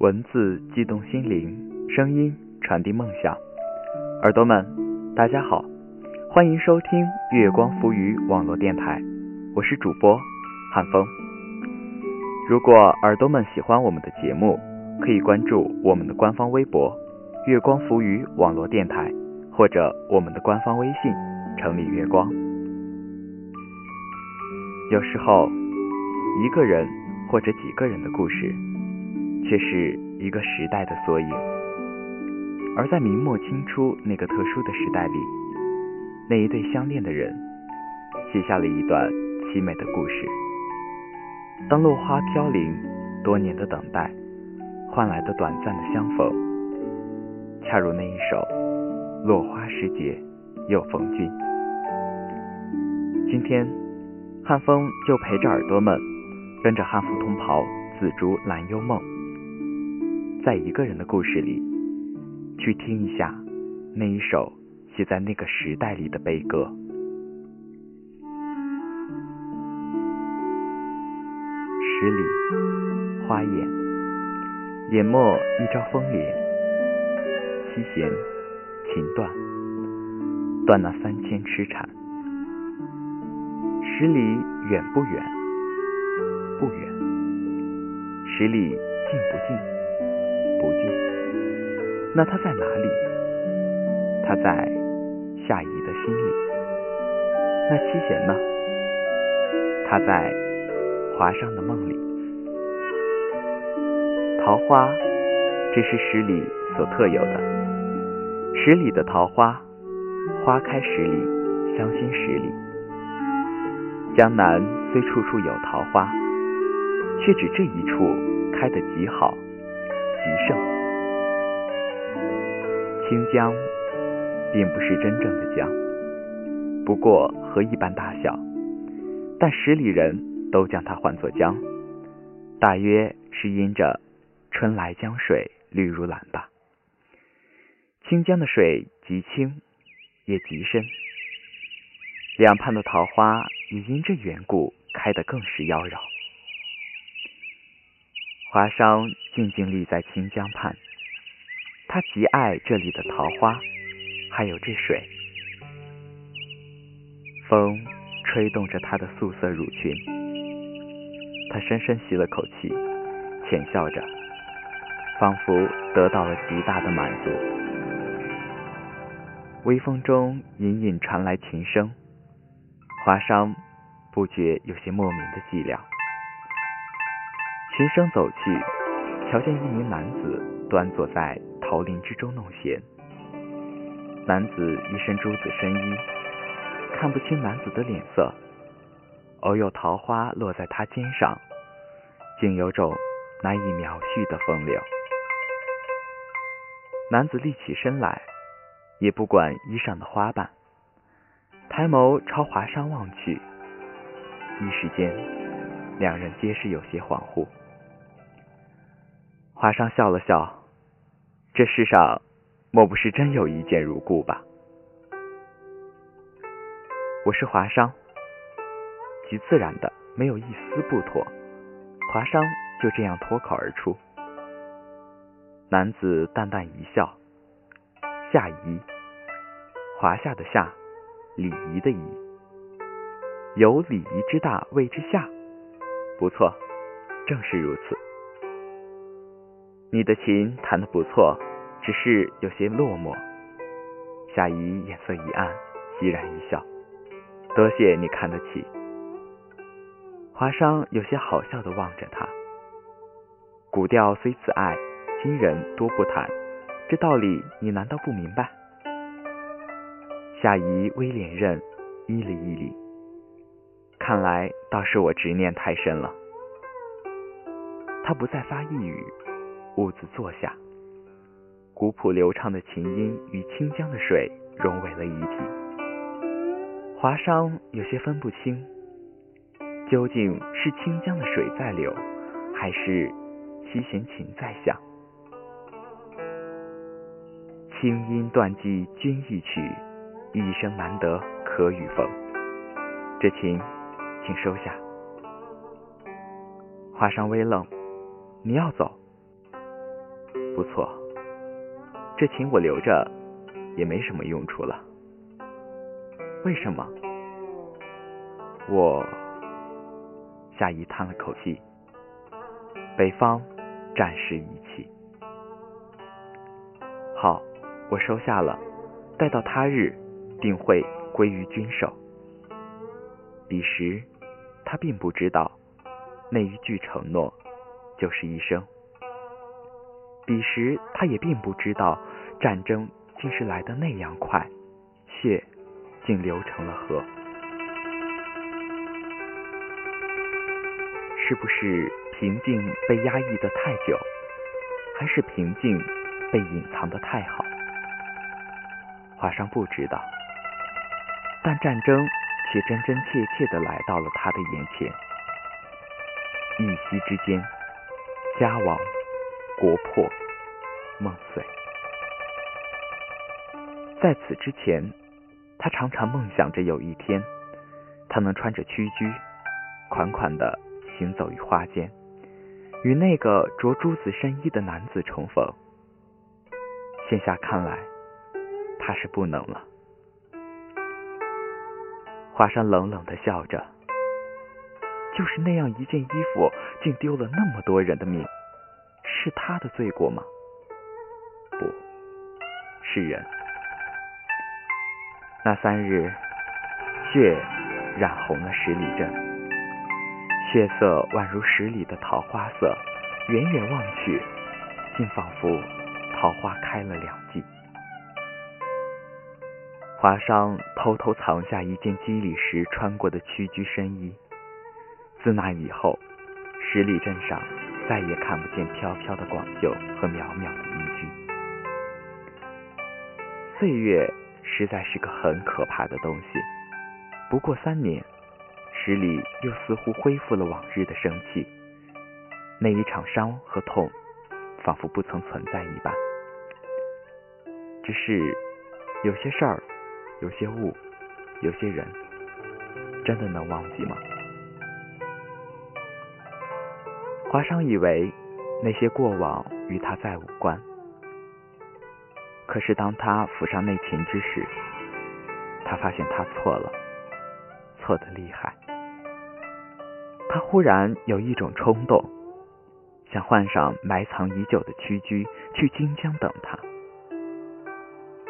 文字激动心灵，声音传递梦想。耳朵们，大家好，欢迎收听月光浮于网络电台，我是主播汉风。如果耳朵们喜欢我们的节目，可以关注我们的官方微博“月光浮于网络电台”，或者我们的官方微信“城里月光”。有时候，一个人或者几个人的故事，却是一个时代的缩影。而在明末清初那个特殊的时代里，那一对相恋的人，写下了一段凄美的故事。当落花飘零，多年的等待，换来的短暂的相逢，恰如那一首《落花时节又逢君》。今天。汉风就陪着耳朵们，跟着汉服同袍紫竹揽幽梦，在一个人的故事里，去听一下那一首写在那个时代里的悲歌。十里花艳，眼没一朝风莲，七弦琴断，断那三千痴缠。十里远不远？不远。十里近不近？不近。那他在哪里？他在夏怡的心里。那七弦呢？他在华商的梦里。桃花，这是十里所特有的。十里的桃花，花开十里，香馨十里。江南虽处处有桃花，却只这一处开得极好、极盛。清江并不是真正的江，不过河一般大小，但十里人都将它唤作江，大约是因着春来江水绿如蓝吧。清江的水极清，也极深。两畔的桃花也因这缘故开得更是妖娆。华商静静立在清江畔，他极爱这里的桃花，还有这水。风吹动着他的素色乳裙，他深深吸了口气，浅笑着，仿佛得到了极大的满足。微风中隐隐传来琴声。华商不觉有些莫名的寂寥。琴声走去，瞧见一名男子端坐在桃林之中弄弦。男子一身朱紫深衣，看不清男子的脸色。偶有桃花落在他肩上，竟有种难以描叙的风流。男子立起身来，也不管衣上的花瓣。抬眸朝华山望去，一时间，两人皆是有些恍惚。华商笑了笑，这世上莫不是真有一见如故吧？我是华商，极自然的，没有一丝不妥。华商就这样脱口而出。男子淡淡一笑，夏怡，华夏的夏。礼仪的仪，有礼仪之大谓之下，不错，正是如此。你的琴弹得不错，只是有些落寞。夏怡眼色一暗，欣然一笑，多谢你看得起。华商有些好笑的望着他，古调虽自爱，今人多不弹，这道理你难道不明白？夏怡微脸认，依了一礼。看来倒是我执念太深了。他不再发一语，兀自坐下。古朴流畅的琴音与清江的水融为了一体。华商有些分不清，究竟是清江的水在流，还是七弦琴在响？清音断寄君一曲。一生难得可与逢，这琴，请收下。华商微愣，你要走？不错，这琴我留着也没什么用处了。为什么？我夏姨叹了口气。北方战事已起。好，我收下了。待到他日，定会归于君手。彼时，他并不知道，那一句承诺就是一生。彼时，他也并不知道，战争竟是来得那样快，血竟流成了河。是不是平静被压抑的太久，还是平静被隐藏的太好？华商不知道，但战争却真真切切的来到了他的眼前。一夕之间，家亡，国破，梦碎。在此之前，他常常梦想着有一天，他能穿着屈居，款款的行走于花间，与那个着朱子深衣的男子重逢。现下看来。他是不能了。华山冷冷的笑着，就是那样一件衣服，竟丢了那么多人的命，是他的罪过吗？不是人。那三日，血染红了十里镇，血色宛如十里的桃花色，远远望去，竟仿佛桃花开了两季。华商偷偷藏下一件肌理时穿过的屈居深衣。自那以后，十里镇上再也看不见飘飘的广袖和渺渺的衣裾。岁月实在是个很可怕的东西。不过三年，十里又似乎恢复了往日的生气。那一场伤和痛，仿佛不曾存在一般。只是有些事儿。有些物，有些人，真的能忘记吗？华商以为那些过往与他再无关，可是当他抚上内琴之时，他发现他错了，错的厉害。他忽然有一种冲动，想换上埋藏已久的屈居，去荆江等他。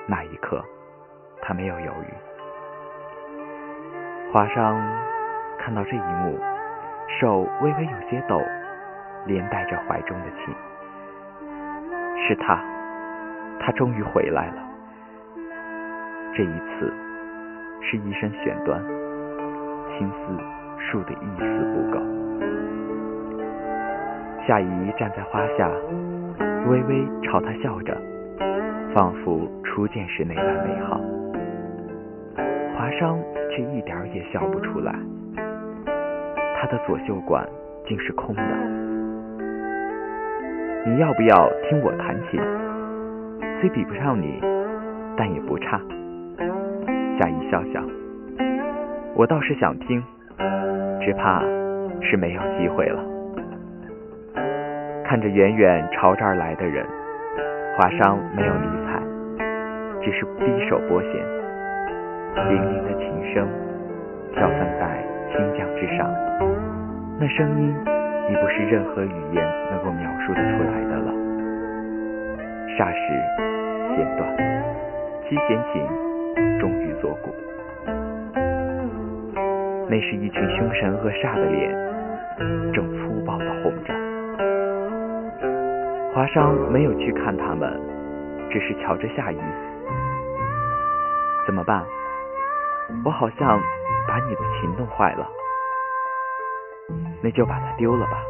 那一刻。他没有犹豫。华商看到这一幕，手微微有些抖，连带着怀中的琴。是他，他终于回来了。这一次是一身弦断，青丝竖得一丝不苟。夏姨站在花下，微微朝他笑着，仿佛初见时那般美好。华商却一点也笑不出来，他的左袖管竟是空的。你要不要听我弹琴？虽比不上你，但也不差。夏意笑笑，我倒是想听，只怕是没有机会了。看着远远朝这儿来的人，华商没有理睬，只是低手拨弦。零零的琴声飘散在清江之上，那声音已不是任何语言能够描述得出来的了。霎时，弦断，七弦琴终于作鼓。那是一群凶神恶煞的脸，正粗暴地哄着。华商没有去看他们，只是瞧着夏雨。怎么办？我好像把你的琴弄坏了，那就把它丢了吧。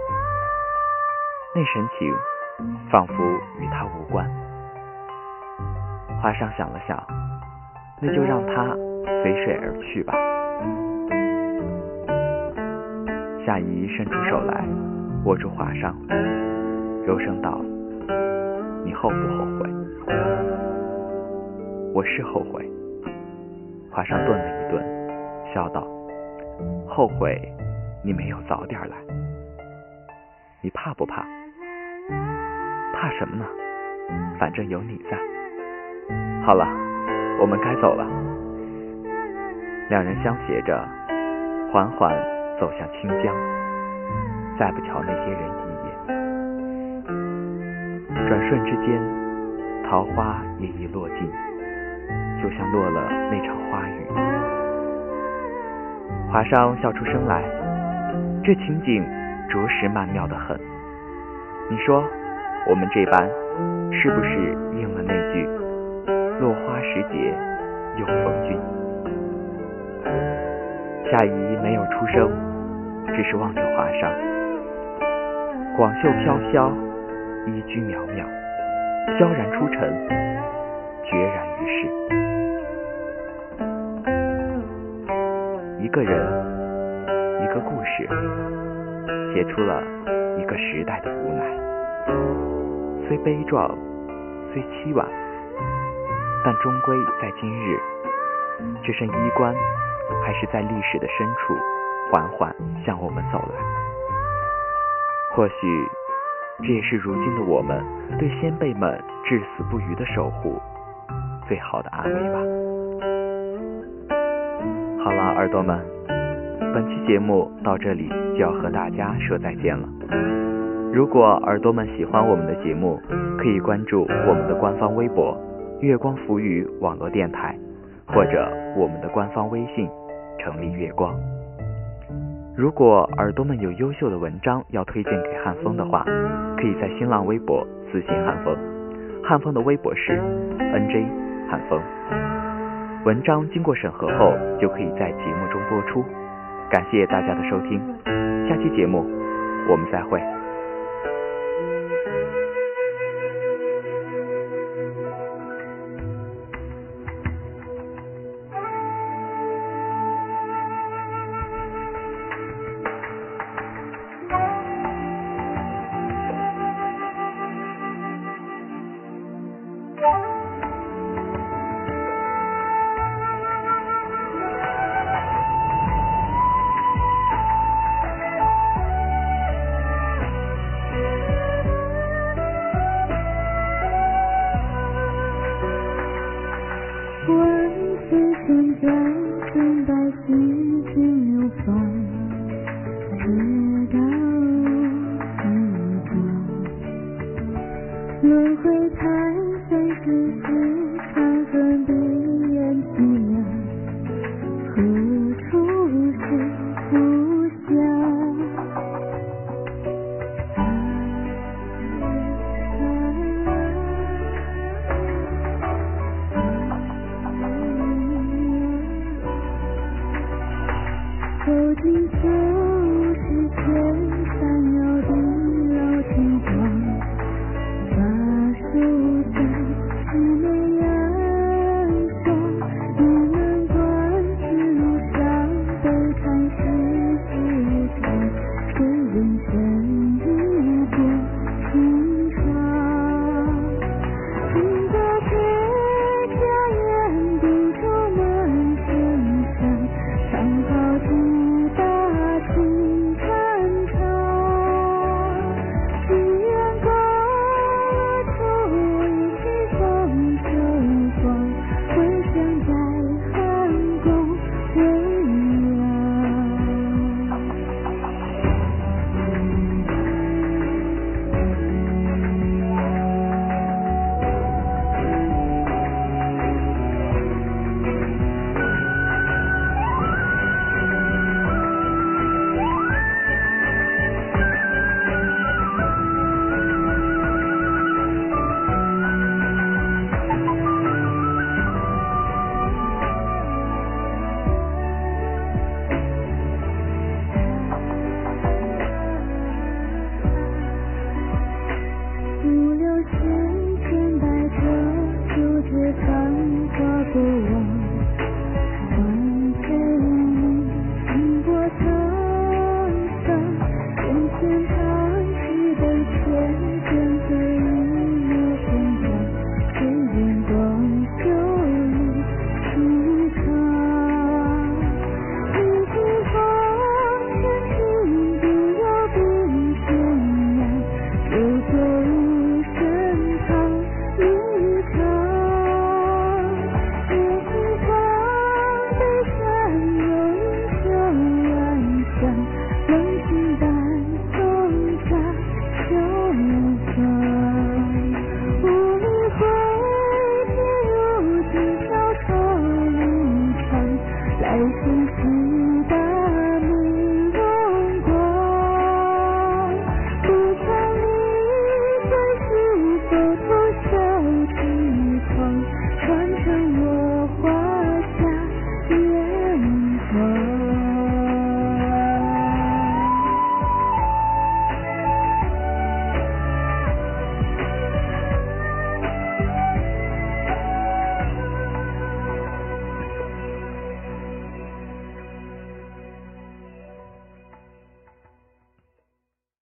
那神情仿佛与他无关。华尚想了想，那就让它随水而去吧。夏姨伸出手来，握住华尚，柔声道：“你后不后悔？”我是后悔。华尚顿了一顿，笑道：“后悔你没有早点来。你怕不怕？怕什么呢？反正有你在。好了，我们该走了。两人相携着，缓缓走向清江，再不瞧那些人一眼。转瞬之间，桃花也已落尽，就像落了那场花雨。华商笑出声来，这情景着实曼妙的很。你说，我们这般是不是应了那句“落花时节又逢君”？夏怡没有出声，只是望着华商。广袖飘飘，衣裾渺渺，飘然出尘，决然于世。一个人，一个故事，写出了一个时代的无奈。虽悲壮，虽凄婉，但终归在今日，这身衣冠。还是在历史的深处，缓缓向我们走来。或许，这也是如今的我们对先辈们至死不渝的守护最好的安慰吧。好了，耳朵们，本期节目到这里就要和大家说再见了。如果耳朵们喜欢我们的节目，可以关注我们的官方微博“月光浮语网络电台”，或者我们的官方微信。成立月光。如果耳朵们有优秀的文章要推荐给汉风的话，可以在新浪微博私信汉风，汉风的微博是 nj 汉风。文章经过审核后，就可以在节目中播出。感谢大家的收听，下期节目我们再会。